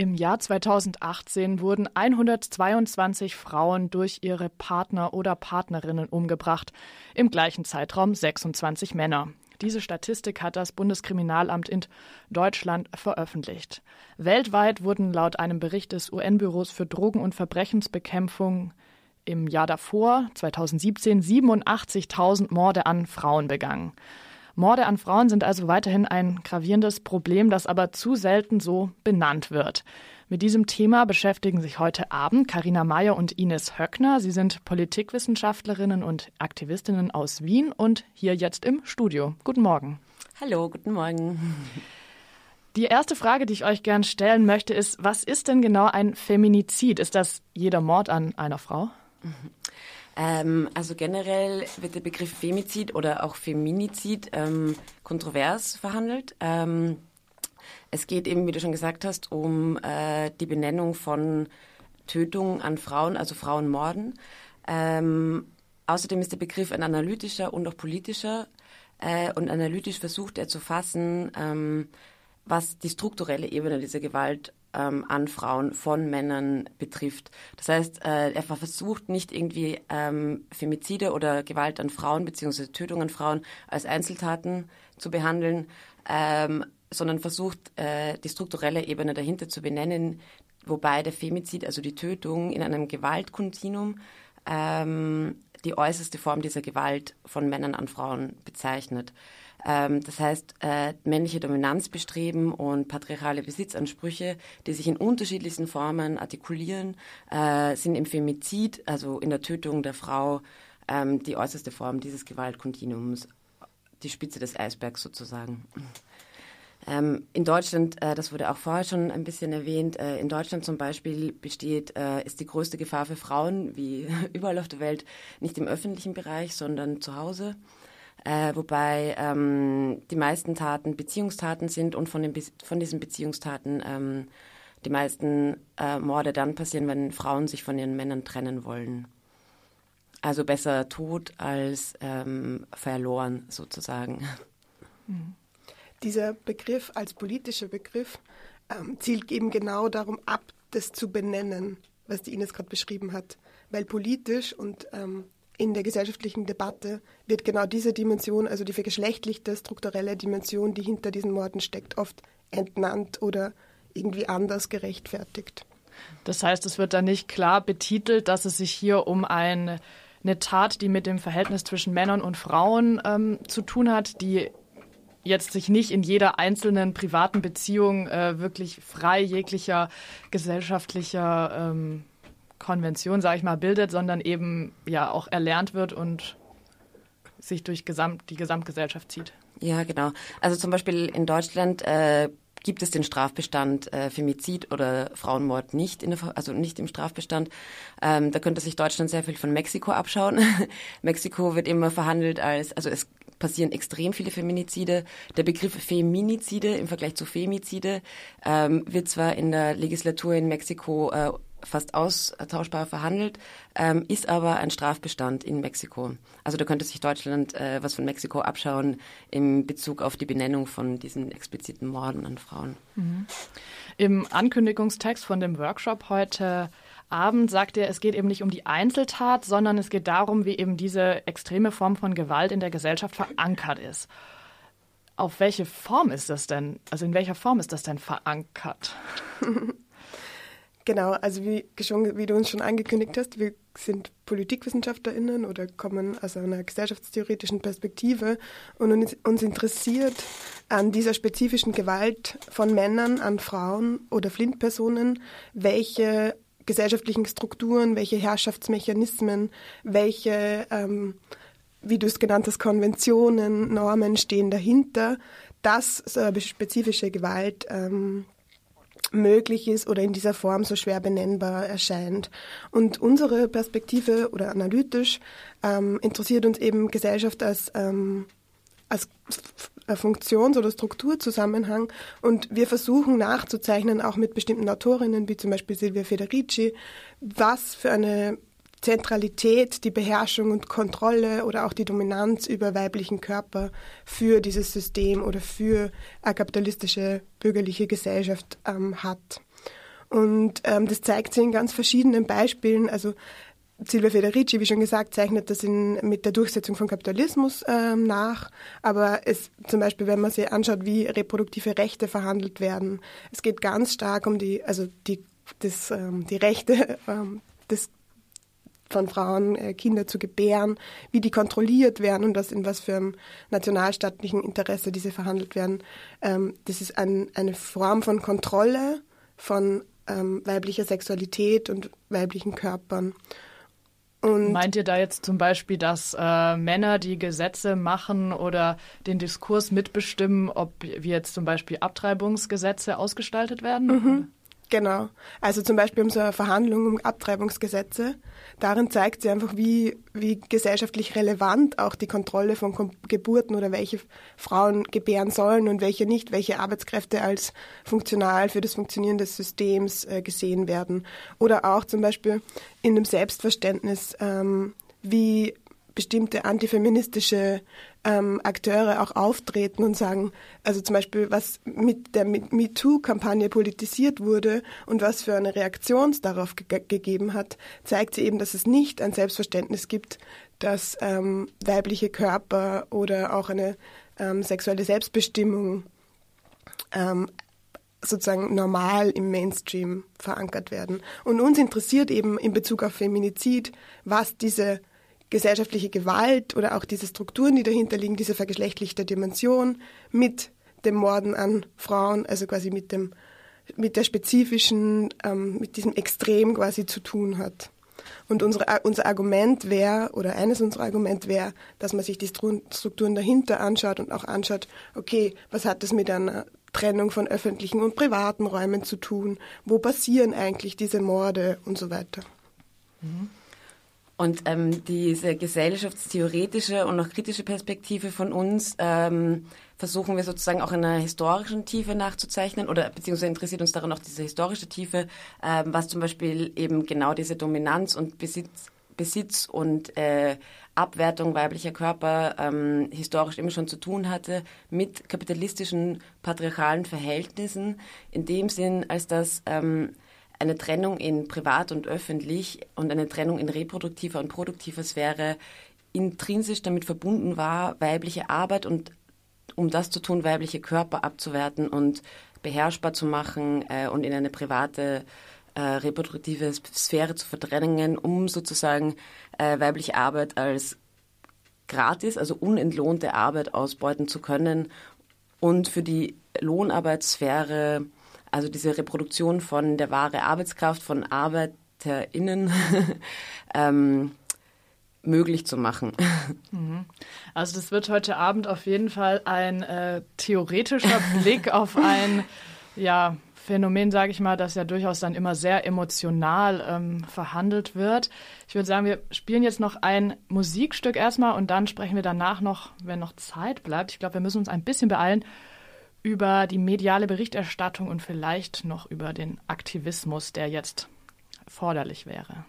Im Jahr 2018 wurden 122 Frauen durch ihre Partner oder Partnerinnen umgebracht, im gleichen Zeitraum 26 Männer. Diese Statistik hat das Bundeskriminalamt in Deutschland veröffentlicht. Weltweit wurden laut einem Bericht des UN-Büros für Drogen- und Verbrechensbekämpfung im Jahr davor, 2017, 87.000 Morde an Frauen begangen. Morde an Frauen sind also weiterhin ein gravierendes Problem, das aber zu selten so benannt wird. Mit diesem Thema beschäftigen sich heute Abend Karina Mayer und Ines Höckner. Sie sind Politikwissenschaftlerinnen und Aktivistinnen aus Wien und hier jetzt im Studio. Guten Morgen. Hallo, guten Morgen. Die erste Frage, die ich euch gern stellen möchte, ist, was ist denn genau ein Feminizid? Ist das jeder Mord an einer Frau? Mhm. Ähm, also generell wird der Begriff Femizid oder auch Feminizid ähm, kontrovers verhandelt. Ähm, es geht eben, wie du schon gesagt hast, um äh, die Benennung von Tötungen an Frauen, also Frauenmorden. Ähm, außerdem ist der Begriff ein analytischer und auch politischer. Äh, und analytisch versucht er zu fassen, ähm, was die strukturelle Ebene dieser Gewalt ähm, an Frauen von Männern betrifft. Das heißt, äh, er versucht nicht irgendwie ähm, Femizide oder Gewalt an Frauen bzw. Tötung an Frauen als Einzeltaten zu behandeln, ähm, sondern versucht, äh, die strukturelle Ebene dahinter zu benennen, wobei der Femizid, also die Tötung in einem Gewaltkontinuum, ähm, die äußerste Form dieser Gewalt von Männern an Frauen bezeichnet. Ähm, das heißt, äh, männliche Dominanzbestreben und patriarchale Besitzansprüche, die sich in unterschiedlichsten Formen artikulieren, äh, sind im Femizid, also in der Tötung der Frau, ähm, die äußerste Form dieses Gewaltkontinuums, die Spitze des Eisbergs sozusagen. Ähm, in Deutschland, äh, das wurde auch vorher schon ein bisschen erwähnt, äh, in Deutschland zum Beispiel besteht, äh, ist die größte Gefahr für Frauen, wie überall auf der Welt, nicht im öffentlichen Bereich, sondern zu Hause äh, wobei ähm, die meisten Taten Beziehungstaten sind und von, den Be von diesen Beziehungstaten ähm, die meisten äh, Morde dann passieren, wenn Frauen sich von ihren Männern trennen wollen. Also besser tot als ähm, verloren sozusagen. Mhm. Dieser Begriff als politischer Begriff ähm, zielt eben genau darum ab, das zu benennen, was die Ines gerade beschrieben hat. Weil politisch und ähm, in der gesellschaftlichen Debatte wird genau diese Dimension, also die vergeschlechtlichte strukturelle Dimension, die hinter diesen Morden steckt, oft entmannt oder irgendwie anders gerechtfertigt. Das heißt, es wird da nicht klar betitelt, dass es sich hier um ein, eine Tat, die mit dem Verhältnis zwischen Männern und Frauen ähm, zu tun hat, die jetzt sich nicht in jeder einzelnen privaten Beziehung äh, wirklich frei jeglicher gesellschaftlicher ähm, Konvention, sage ich mal, bildet, sondern eben ja auch erlernt wird und sich durch Gesamt, die Gesamtgesellschaft zieht. Ja, genau. Also zum Beispiel in Deutschland äh, gibt es den Strafbestand äh, Femizid oder Frauenmord nicht, in der, also nicht im Strafbestand. Ähm, da könnte sich Deutschland sehr viel von Mexiko abschauen. Mexiko wird immer verhandelt als, also es passieren extrem viele Feminizide. Der Begriff Feminizide im Vergleich zu Femizide ähm, wird zwar in der Legislatur in Mexiko äh, fast austauschbar verhandelt, ähm, ist aber ein Strafbestand in Mexiko. Also da könnte sich Deutschland äh, was von Mexiko abschauen in Bezug auf die Benennung von diesen expliziten Morden an Frauen. Mhm. Im Ankündigungstext von dem Workshop heute Abend sagt er, es geht eben nicht um die Einzeltat, sondern es geht darum, wie eben diese extreme Form von Gewalt in der Gesellschaft verankert ist. Auf welche Form ist das denn? Also in welcher Form ist das denn verankert? Genau, also wie, schon, wie du uns schon angekündigt hast, wir sind PolitikwissenschaftlerInnen oder kommen aus einer gesellschaftstheoretischen Perspektive und uns interessiert an dieser spezifischen Gewalt von Männern an Frauen oder Flintpersonen, welche gesellschaftlichen Strukturen, welche Herrschaftsmechanismen, welche, ähm, wie du es genannt hast, Konventionen, Normen stehen dahinter, dass so eine spezifische Gewalt ähm, möglich ist oder in dieser Form so schwer benennbar erscheint. Und unsere Perspektive oder analytisch ähm, interessiert uns eben Gesellschaft als, ähm, als Funktions- oder Strukturzusammenhang und wir versuchen nachzuzeichnen, auch mit bestimmten Autorinnen wie zum Beispiel Silvia Federici, was für eine Zentralität, die Beherrschung und Kontrolle oder auch die Dominanz über weiblichen Körper für dieses System oder für eine kapitalistische bürgerliche Gesellschaft ähm, hat. Und ähm, das zeigt sich in ganz verschiedenen Beispielen. Also Silvia Federici, wie schon gesagt, zeichnet das in, mit der Durchsetzung von Kapitalismus ähm, nach. Aber es, zum Beispiel, wenn man sich anschaut, wie reproduktive Rechte verhandelt werden, es geht ganz stark um die, also die, das, ähm, die Rechte ähm, des, von Frauen, äh, Kinder zu gebären, wie die kontrolliert werden und was in was für einem nationalstaatlichen Interesse diese verhandelt werden. Ähm, das ist ein, eine Form von Kontrolle von ähm, weiblicher Sexualität und weiblichen Körpern. Und Meint ihr da jetzt zum Beispiel, dass äh, Männer die Gesetze machen oder den Diskurs mitbestimmen, ob wie jetzt zum Beispiel Abtreibungsgesetze ausgestaltet werden? Mhm. Genau. Also zum Beispiel um so eine Verhandlung um Abtreibungsgesetze. Darin zeigt sie einfach, wie, wie gesellschaftlich relevant auch die Kontrolle von Geburten oder welche Frauen gebären sollen und welche nicht, welche Arbeitskräfte als funktional für das Funktionieren des Systems äh, gesehen werden. Oder auch zum Beispiel in dem Selbstverständnis, ähm, wie bestimmte antifeministische ähm, Akteure auch auftreten und sagen, also zum Beispiel, was mit der MeToo-Kampagne politisiert wurde und was für eine Reaktion es darauf ge gegeben hat, zeigt sie eben, dass es nicht ein Selbstverständnis gibt, dass ähm, weibliche Körper oder auch eine ähm, sexuelle Selbstbestimmung ähm, sozusagen normal im Mainstream verankert werden. Und uns interessiert eben in Bezug auf Feminizid, was diese gesellschaftliche Gewalt oder auch diese Strukturen, die dahinter liegen, diese vergeschlechtlichte Dimension mit dem Morden an Frauen, also quasi mit dem mit der spezifischen, ähm, mit diesem Extrem quasi zu tun hat. Und unsere, unser Argument wäre, oder eines unserer Argumente wäre, dass man sich die Strukturen dahinter anschaut und auch anschaut, okay, was hat das mit einer Trennung von öffentlichen und privaten Räumen zu tun? Wo passieren eigentlich diese Morde und so weiter? Mhm. Und ähm, diese gesellschaftstheoretische und auch kritische Perspektive von uns ähm, versuchen wir sozusagen auch in einer historischen Tiefe nachzuzeichnen oder beziehungsweise interessiert uns daran auch diese historische Tiefe, ähm, was zum Beispiel eben genau diese Dominanz und Besitz, Besitz und äh, Abwertung weiblicher Körper ähm, historisch immer schon zu tun hatte mit kapitalistischen patriarchalen Verhältnissen, in dem Sinn, als dass ähm, eine Trennung in privat und öffentlich und eine Trennung in reproduktiver und produktiver Sphäre intrinsisch damit verbunden war, weibliche Arbeit und um das zu tun, weibliche Körper abzuwerten und beherrschbar zu machen äh, und in eine private äh, reproduktive Sphäre zu verdrängen, um sozusagen äh, weibliche Arbeit als gratis, also unentlohnte Arbeit ausbeuten zu können und für die Lohnarbeitssphäre also diese Reproduktion von der wahre Arbeitskraft von ArbeiterInnen ähm, möglich zu machen. Mhm. Also das wird heute Abend auf jeden Fall ein äh, theoretischer Blick auf ein ja, Phänomen, sage ich mal, das ja durchaus dann immer sehr emotional ähm, verhandelt wird. Ich würde sagen, wir spielen jetzt noch ein Musikstück erstmal und dann sprechen wir danach noch, wenn noch Zeit bleibt. Ich glaube, wir müssen uns ein bisschen beeilen über die mediale Berichterstattung und vielleicht noch über den Aktivismus, der jetzt erforderlich wäre.